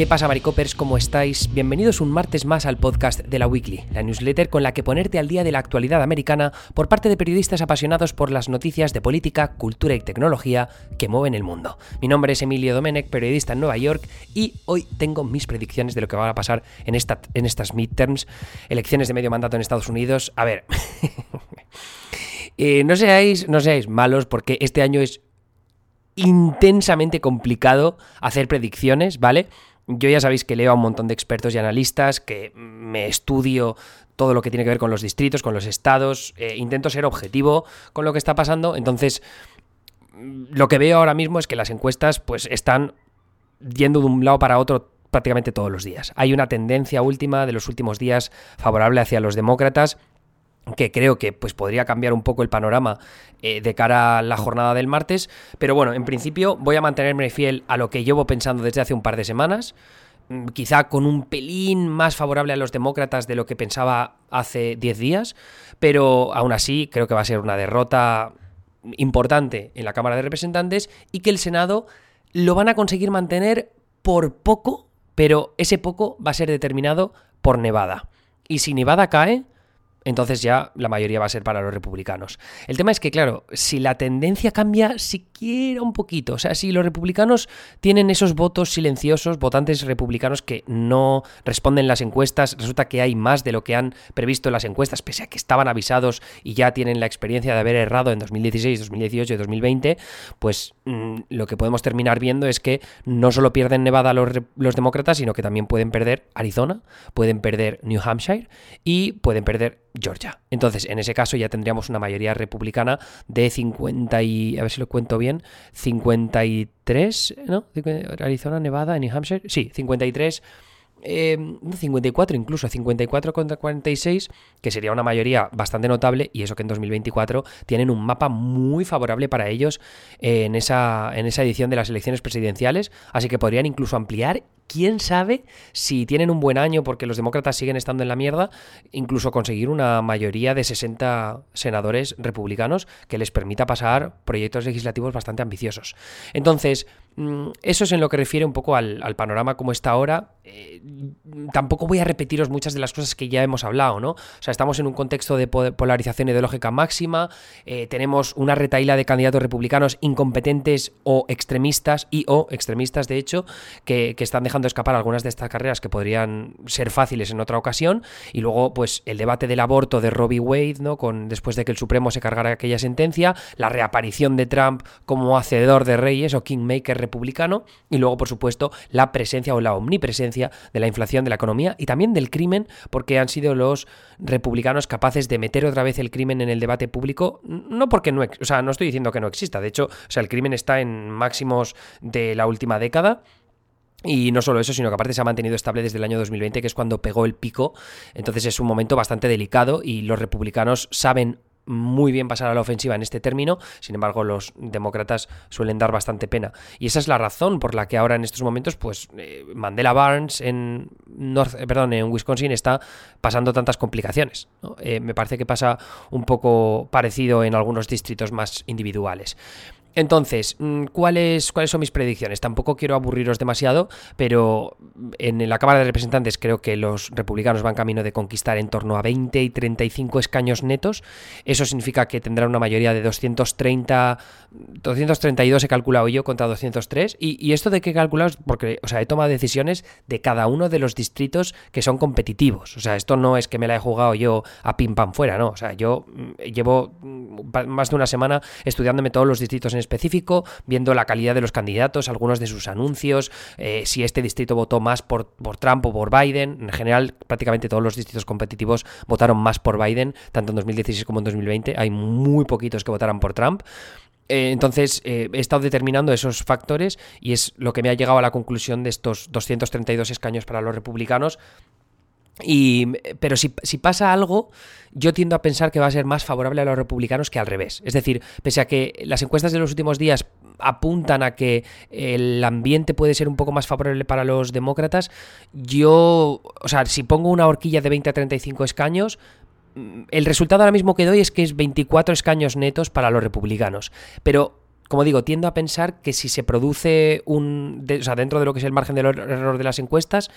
¿Qué pasa, Maricopers? ¿Cómo estáis? Bienvenidos un martes más al podcast de la Weekly, la newsletter con la que ponerte al día de la actualidad americana por parte de periodistas apasionados por las noticias de política, cultura y tecnología que mueven el mundo. Mi nombre es Emilio Domenech, periodista en Nueva York, y hoy tengo mis predicciones de lo que va a pasar en, esta, en estas midterms, elecciones de medio mandato en Estados Unidos. A ver, eh, no, seáis, no seáis malos porque este año es intensamente complicado hacer predicciones, ¿vale? Yo ya sabéis que leo a un montón de expertos y analistas, que me estudio todo lo que tiene que ver con los distritos, con los estados, eh, intento ser objetivo con lo que está pasando, entonces lo que veo ahora mismo es que las encuestas pues están yendo de un lado para otro prácticamente todos los días. Hay una tendencia última de los últimos días favorable hacia los demócratas que creo que pues, podría cambiar un poco el panorama eh, de cara a la jornada del martes. Pero bueno, en principio voy a mantenerme fiel a lo que llevo pensando desde hace un par de semanas. Mm, quizá con un pelín más favorable a los demócratas de lo que pensaba hace 10 días. Pero aún así creo que va a ser una derrota importante en la Cámara de Representantes y que el Senado lo van a conseguir mantener por poco, pero ese poco va a ser determinado por Nevada. Y si Nevada cae, entonces ya la mayoría va a ser para los republicanos. El tema es que, claro, si la tendencia cambia siquiera un poquito, o sea, si los republicanos tienen esos votos silenciosos, votantes republicanos que no responden las encuestas, resulta que hay más de lo que han previsto las encuestas, pese a que estaban avisados y ya tienen la experiencia de haber errado en 2016, 2018 y 2020, pues mm, lo que podemos terminar viendo es que no solo pierden Nevada los, los demócratas, sino que también pueden perder Arizona, pueden perder New Hampshire y pueden perder Georgia. Entonces, en ese caso ya tendríamos una mayoría republicana de 50 y, a ver si lo cuento bien, 53, ¿no? Arizona, Nevada, New Hampshire, sí, 53 54 em, incluso, 54 contra 46, que sería una mayoría bastante notable, y eso que en 2024 tienen un mapa muy favorable para ellos en esa, en esa edición de las elecciones presidenciales, así que podrían incluso ampliar. Quién sabe si tienen un buen año porque los demócratas siguen estando en la mierda, incluso conseguir una mayoría de 60 senadores republicanos que les permita pasar proyectos legislativos bastante ambiciosos. Entonces, mm, eso es en lo que refiere un poco al, panorama como está ahora. Eh, tampoco voy a repetiros muchas de las cosas que ya hemos hablado, ¿no? O sea, estamos en un contexto de polarización ideológica máxima, eh, tenemos una retaíla de candidatos republicanos incompetentes o extremistas y o extremistas, de hecho, que, están dejando escapar algunas de estas carreras que podrían ser fáciles en otra ocasión, y luego, pues, el debate del aborto de Robbie Wade, ¿no? Con, después de que el Supremo se cargara aquella sentencia, la reaparición de Trump como hacedor de reyes o kingmaker republicano, y luego, por supuesto, la presencia o la omnipresencia de la inflación, de la economía y también del crimen, porque han sido los republicanos capaces de meter otra vez el crimen en el debate público, no porque no, o sea, no estoy diciendo que no exista, de hecho, o sea, el crimen está en máximos de la última década. Y no solo eso, sino que aparte se ha mantenido estable desde el año 2020, que es cuando pegó el pico. Entonces es un momento bastante delicado y los republicanos saben muy bien pasar a la ofensiva en este término, sin embargo los demócratas suelen dar bastante pena. Y esa es la razón por la que ahora en estos momentos, pues eh, Mandela Barnes en, eh, perdón, en Wisconsin está pasando tantas complicaciones. Eh, me parece que pasa un poco parecido en algunos distritos más individuales. Entonces, mm, ¿cuáles, ¿cuáles son mis predicciones? Tampoco quiero aburriros demasiado, pero en la Cámara de Representantes creo que los republicanos van camino de conquistar en torno a 20 y 35 escaños netos. Eso significa que tendrán una mayoría de 230, 232 he calculado yo contra 203. Y, esto de que he calculado porque, o sea, he tomado decisiones de cada uno de los distritos que son competitivos. O sea, esto no es que me la he jugado yo a pim pam fuera, ¿no? O sea, yo mm, llevo más de una semana estudiándome todos los distritos en específico, viendo la calidad de los candidatos, algunos de sus anuncios, eh, si este distrito votó más por, por Trump o por Biden. En general, prácticamente todos los distritos competitivos votaron más por Biden, tanto en 2016 como en 2020. Hay muy poquitos que votaran por Trump. Eh, entonces, eh, he estado determinando esos factores y es lo que me ha llegado a la conclusión de estos 232 escaños para los republicanos y, pero si, pasa algo, yo tiendo a pensar que va a ser más favorable a los republicanos que al revés. Es decir, pese a que las encuestas de los últimos días apuntan a que el ambiente puede ser un poco más favorable para los demócratas, yo, o sea, si pongo una horquilla de 20 a 35 escaños, mm, el resultado ahora mismo que doy es que es 24 escaños netos para los republicanos. Pero como digo, tiendo a pensar que si se produce un, o sea, dentro de lo que es el margen del error de las encuestas,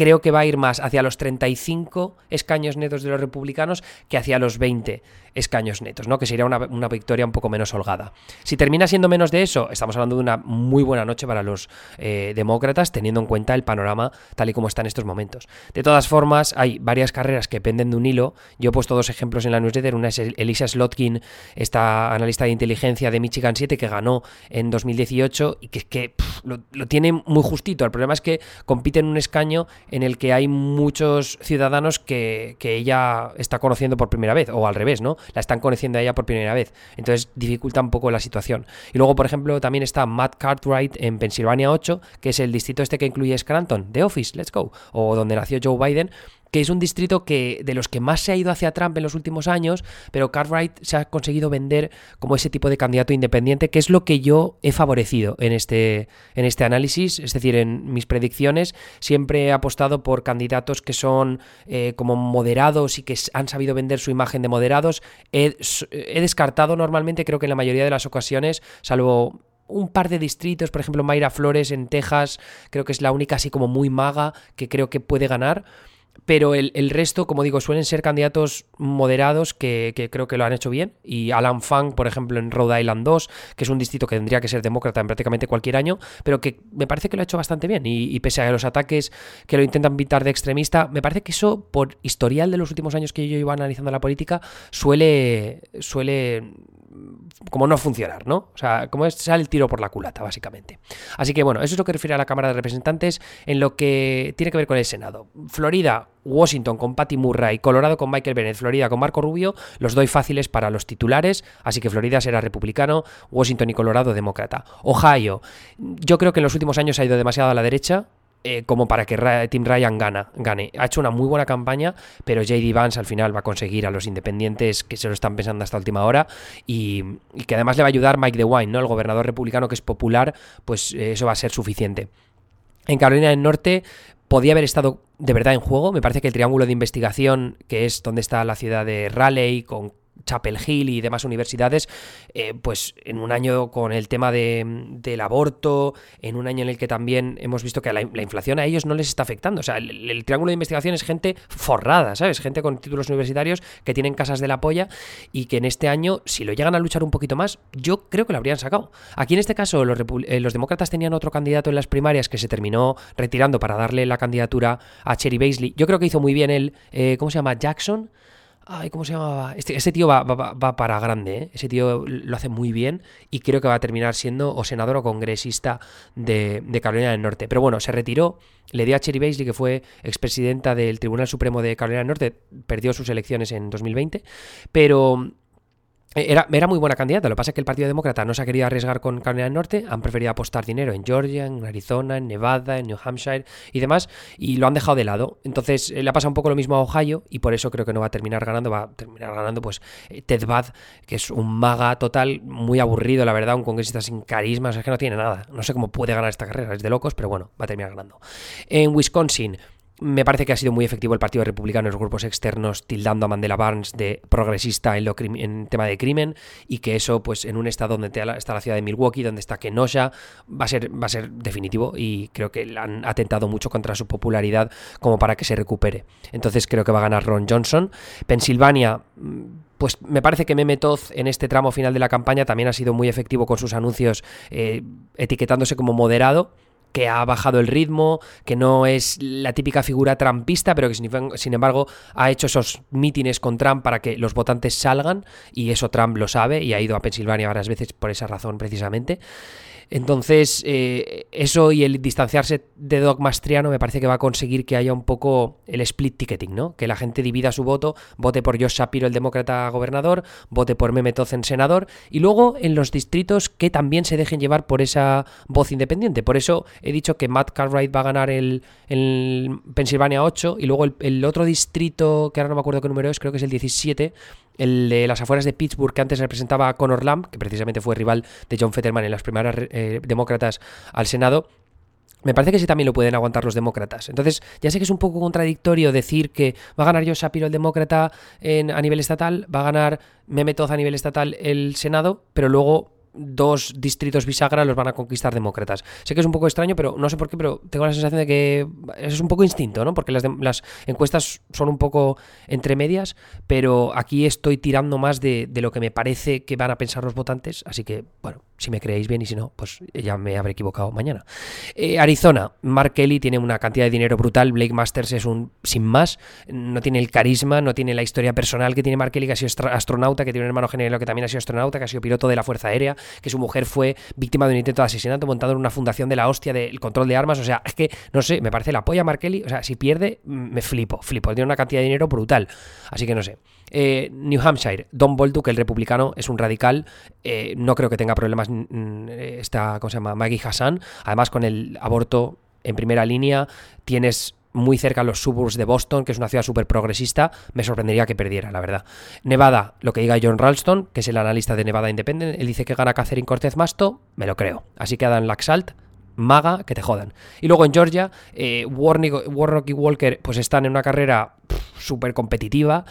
creo que va a ir más hacia los 35 escaños netos de los republicanos que hacia los 20 escaños netos, ¿no? Que sería una, victoria un poco menos holgada. Si termina siendo menos de eso, estamos hablando de una muy buena noche para los eh, demócratas, teniendo en cuenta el panorama tal y como está en estos momentos. De todas formas, hay varias carreras que penden de un hilo. Yo he puesto dos ejemplos en la newsletter. Una es Elisa Slotkin, esta analista de inteligencia de Michigan 7 que ganó en 2018 y que, que lo, tiene muy justito. El problema es que compite en un escaño en el que hay muchos ciudadanos que, que ella está conociendo por primera vez, o al revés, ¿no? la están conociendo a ella por primera vez. Entonces dificulta un poco la situación. Y luego, por ejemplo, también está Matt Cartwright en Pensilvania 8, que es el distrito este que incluye Scranton, The Office, Let's Go, o donde nació Joe Biden, que es un distrito que de los que más se ha ido hacia Trump en los últimos años, pero Cartwright se ha conseguido vender como ese tipo de candidato independiente, que es lo que yo he favorecido en este, en este análisis, es decir, en mis predicciones siempre he apostado por candidatos que son eh, como moderados y que han sabido vender su imagen de moderados. He, he descartado normalmente, creo que en la mayoría de las ocasiones, salvo un par de distritos, por ejemplo Mayra Flores en Texas, creo que es la única así como muy maga que creo que puede ganar pero el, resto, como digo, suelen ser candidatos moderados que, creo que lo han hecho bien. Y Alan Fang, por ejemplo, en Rhode Island 2, que es un distrito que tendría que ser demócrata en prácticamente cualquier año, pero que me parece que lo ha hecho bastante bien. Y, pese a los ataques que lo intentan pintar de extremista, me parece que eso, por historial de los últimos años que yo iba analizando la política, suele, suele como no funcionar, ¿no? O sea, como es sale el tiro por la culata, básicamente. Así que bueno, eso es lo que refiere a la Cámara de Representantes en lo que tiene que ver con el Senado. Florida, Washington con Patty Murray, Colorado con Michael Bennett, Florida con Marco Rubio, los doy fáciles para los titulares, así que Florida será republicano, Washington y Colorado demócrata. Ohio, yo creo que en los últimos años ha ido demasiado a la derecha, eh, como para que Tim Ryan gana, gane. Ha hecho una muy buena campaña, pero JD Vance al final va a conseguir a los independientes que se lo están pensando hasta última hora y, que además le va a ayudar Mike DeWine, ¿no? el gobernador republicano que es popular, pues eh, eso va a ser suficiente. En Carolina del Norte podía haber estado de verdad en juego. Me parece que el triángulo de investigación, que es donde está la ciudad de Raleigh, con Chapel Hill y demás universidades, eh, pues en un año con el tema del aborto, en un año en el que también hemos visto que la, inflación a ellos no les está afectando. O sea, el, triángulo de investigación es gente forrada, ¿sabes? Gente con títulos universitarios que tienen casas de la polla y que en este año, si lo llegan a luchar un poquito más, yo creo que lo habrían sacado. Aquí en este caso, los, eh, demócratas tenían otro candidato en las primarias que se terminó retirando para darle la candidatura a Cherry Baisley. Yo creo que hizo muy bien él, eh, ¿cómo se llama? Jackson. Ay, ¿cómo se llamaba? Este, tío va, para grande, ¿eh? Ese tío lo hace muy bien y creo que va a terminar siendo o senador o congresista de, Carolina del Norte. Pero bueno, se retiró, le dio a Cherry Basley, que fue expresidenta del Tribunal Supremo de Carolina del Norte, perdió sus elecciones en 2020, pero era, era, muy buena candidata, lo que pasa es que el Partido Demócrata no se ha querido arriesgar con Carolina del Norte, han preferido apostar dinero en Georgia, en Arizona, en Nevada, en New Hampshire y demás, y lo han dejado de lado. Entonces eh, le ha pasado un poco lo mismo a Ohio y por eso creo que no va a terminar ganando, va a terminar ganando pues eh, Ted Bad, que es un maga total, muy aburrido, la verdad, un congresista sin carisma, es que no tiene nada. No sé cómo puede ganar esta carrera, es de locos, pero bueno, va a terminar ganando. En Wisconsin, me parece que ha sido muy efectivo el Partido Republicano en los grupos externos tildando a Mandela Barnes de progresista en, lo en tema de crimen y que eso, pues en un estado donde está la ciudad de Milwaukee, donde está Kenosha, va a ser, va a ser definitivo y creo que han atentado mucho contra su popularidad como para que se recupere. Entonces creo que va a ganar Ron Johnson. Pensilvania pues me parece que Meme Toz en este tramo final de la campaña también ha sido muy efectivo con sus anuncios eh, etiquetándose como moderado que ha bajado el ritmo, que no es la típica figura trampista, pero que sin embargo ha hecho esos mítines con Trump para que los votantes salgan, y eso Trump lo sabe y ha ido a Pensilvania varias veces por esa razón precisamente. Entonces, eh, eso y el distanciarse de Doc Mastriano me parece que va a conseguir que haya un poco el split ticketing, ¿no? Que la gente divida su voto, vote por Josh Shapiro, el demócrata gobernador, vote por Mehmet en senador, y luego en los distritos que también se dejen llevar por esa voz independiente. Por eso he dicho que Matt Cartwright va a ganar el, el Pensilvania 8, y luego el, el otro distrito, que ahora no me acuerdo qué número es, creo que es el 17, el de las afueras de Pittsburgh, que antes representaba a Conor Lamb, que precisamente fue rival de John Fetterman en las primeras eh, demócratas al Senado, me parece que sí también lo pueden aguantar los demócratas. Entonces, ya sé que es un poco contradictorio decir que va a ganar Joe Shapiro el demócrata en, a nivel estatal, va a ganar Mehmet a nivel estatal el Senado, pero luego dos distritos bisagra los van a conquistar demócratas. Sé que es un poco extraño, pero no sé por qué, pero tengo la sensación de que es un poco instinto, ¿no? Porque las, las encuestas son un poco entre medias, pero aquí estoy tirando más de, de lo que me parece que van a pensar los votantes, así que, bueno, si me creéis bien y si no, pues ya me habré equivocado mañana. Eh, Arizona, Mark Kelly tiene una cantidad de dinero brutal, Blake Masters es un sin más, no tiene el carisma, no tiene la historia personal que tiene Mark Kelly, que ha sido astronauta, que tiene un hermano gemelo que también ha sido astronauta, que ha sido piloto de la Fuerza Aérea, que su mujer fue víctima de un intento de asesinato montado en una fundación de la hostia del control de armas, o sea, es que, no sé, me parece la polla Mark Kelly, o sea, si pierde, me flipo, flipo, tiene una cantidad de dinero brutal, así que no sé. Eh, New Hampshire, Don Bolduc, el republicano, es un radical. Eh, no creo que tenga problemas esta, ¿cómo se llama? Maggie Hassan. Además, con el aborto en primera línea, tienes muy cerca los suburbs de Boston, que es una ciudad súper progresista, me sorprendería que perdiera, la verdad. Nevada, lo que diga John Ralston, que es el analista de Nevada Independent, él dice que gana Catherine Cortez Masto, me lo creo. Así que Adam Laxalt, maga, que te jodan. Y luego en Georgia, eh, Warnock, y Walker pues están en una carrera súper competitiva.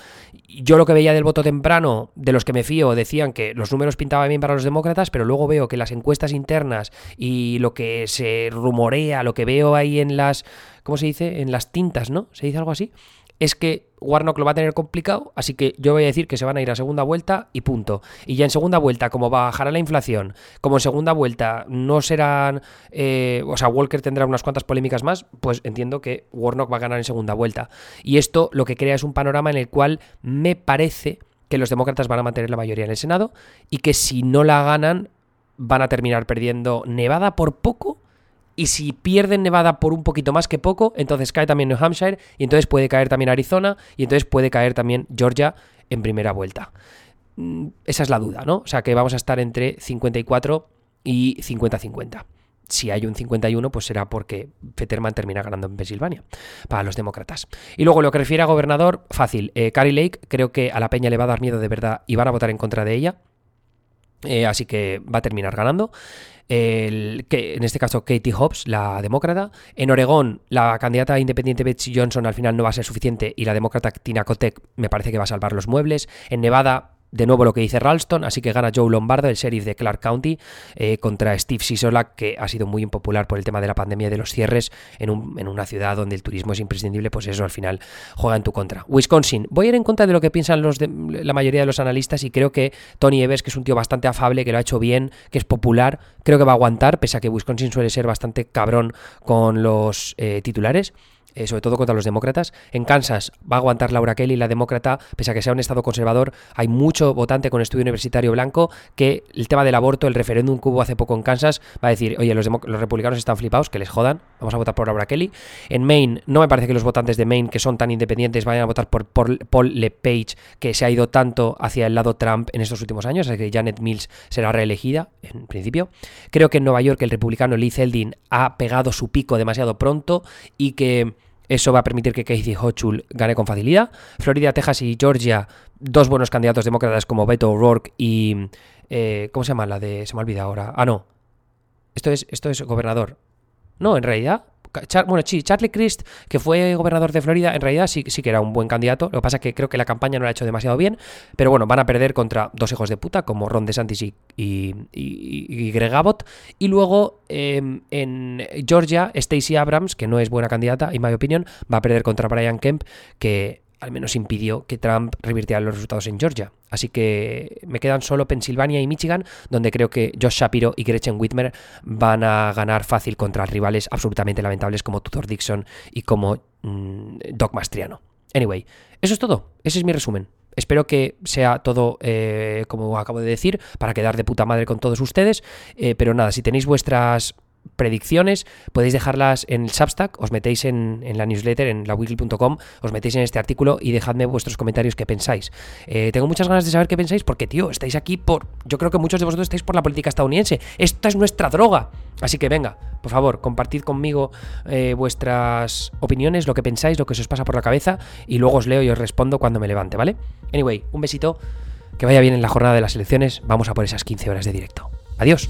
Yo lo que veía del voto temprano, de los que me fío, decían que los números pintaban bien para los demócratas, pero luego veo que las encuestas internas y lo que se rumorea, lo que veo ahí en las, ¿cómo se dice? En las tintas, ¿no? ¿Se dice algo así? Es que Warnock lo va a tener complicado, así que yo voy a decir que se van a ir a segunda vuelta y punto. Y ya en segunda vuelta, como bajará la inflación, como en segunda vuelta no serán, eh, o sea, Walker tendrá unas cuantas polémicas más, pues entiendo que Warnock va a ganar en segunda vuelta. Y esto lo que crea es un panorama en el cual me parece que los demócratas van a mantener la mayoría en el Senado y que si no la ganan van a terminar perdiendo Nevada por poco y si pierden Nevada por un poquito más que poco, entonces cae también New Hampshire y entonces puede caer también Arizona y entonces puede caer también Georgia en primera vuelta. Mm, esa es la duda, ¿no? O sea que vamos a estar entre 54 y 50-50 si hay un 51, pues será porque Fetterman termina ganando en Pensilvania para los demócratas. Y luego lo que refiere a gobernador, fácil. Eh, Carrie Lake, creo que a la Peña le va a dar miedo de verdad y van a votar en contra de ella. Eh, así que va a terminar ganando el, que, en este caso Katie Hobbs, la demócrata. En Oregón, la candidata independiente Betsy Johnson al final no va a ser suficiente y la demócrata Tina Kotek me parece que va a salvar los muebles. En Nevada, de nuevo lo que dice Ralston, así que gana Joe Lombardo, el sheriff de Clark County, eh, contra Steve Sisolak, que ha sido muy impopular por el tema de la pandemia y de los cierres en, una ciudad donde el turismo es imprescindible, pues eso al final juega en tu contra. Wisconsin, voy a ir en contra de lo que piensan los de, la mayoría de los analistas y creo que Tony Evers, que es un tío bastante afable, que lo ha hecho bien, que es popular, creo que va a aguantar, pese a que Wisconsin suele ser bastante cabrón con los eh, titulares. Eh, sobre todo contra los demócratas. En Kansas va a aguantar Laura Kelly, la demócrata, pese a que sea un estado conservador, hay mucho votante con estudio universitario blanco que el tema del aborto, el referéndum que hubo hace poco en Kansas, va a decir, oye, los, los republicanos están flipados, que les jodan, vamos a votar por Laura Kelly. En Maine, no me parece que los votantes de Maine, que son tan independientes, vayan a votar por, Paul LePage, que se ha ido tanto hacia el lado Trump en estos últimos años, así que Janet Mills será reelegida, en principio. Creo que en Nueva York el republicano Lee Zeldin ha pegado su pico demasiado pronto y que eso va a permitir que Casey Hochul gane con facilidad. Florida, Texas y Georgia, dos buenos candidatos demócratas como Beto O'Rourke y... Eh, ¿Cómo se llama la de...? Se me olvida ahora. Ah, no. Esto es, esto es gobernador. No, en realidad bueno, sí, Charlie Crist, que fue gobernador de Florida, en realidad sí, que era un buen candidato. Lo que pasa es que creo que la campaña no la ha hecho demasiado bien. Pero bueno, van a perder contra dos hijos de puta, como Ron DeSantis y, y, y, Greg Abbott. Y luego em, en Georgia, Stacey Abrams, que no es buena candidata, en mi opinión, va a perder contra Brian Kemp, que al menos impidió que Trump revirtiera los resultados en Georgia. Así que me quedan solo Pensilvania y Michigan, donde creo que Josh Shapiro y Gretchen Whitmer van a ganar fácil contra rivales absolutamente lamentables como Tudor Dixon y como mm, Doc Mastriano. Anyway, eso es todo. Ese es mi resumen. Espero que sea todo eh, como acabo de decir, para quedar de puta madre con todos ustedes. Eh, pero nada, si tenéis vuestras predicciones, podéis dejarlas en el Substack, os metéis en, la newsletter, en lawiki.com, os metéis en este artículo y dejadme vuestros comentarios qué pensáis. Eh, tengo muchas ganas de saber qué pensáis porque, tío, estáis aquí por... Yo creo que muchos de vosotros estáis por la política estadounidense. Esta es nuestra droga. Así que venga, por favor, compartid conmigo eh, vuestras opiniones, lo que pensáis, lo que os pasa por la cabeza y luego os leo y os respondo cuando me levante, ¿vale? Anyway, un besito, que vaya bien en la jornada de las elecciones, vamos a por esas 15 horas de directo. Adiós.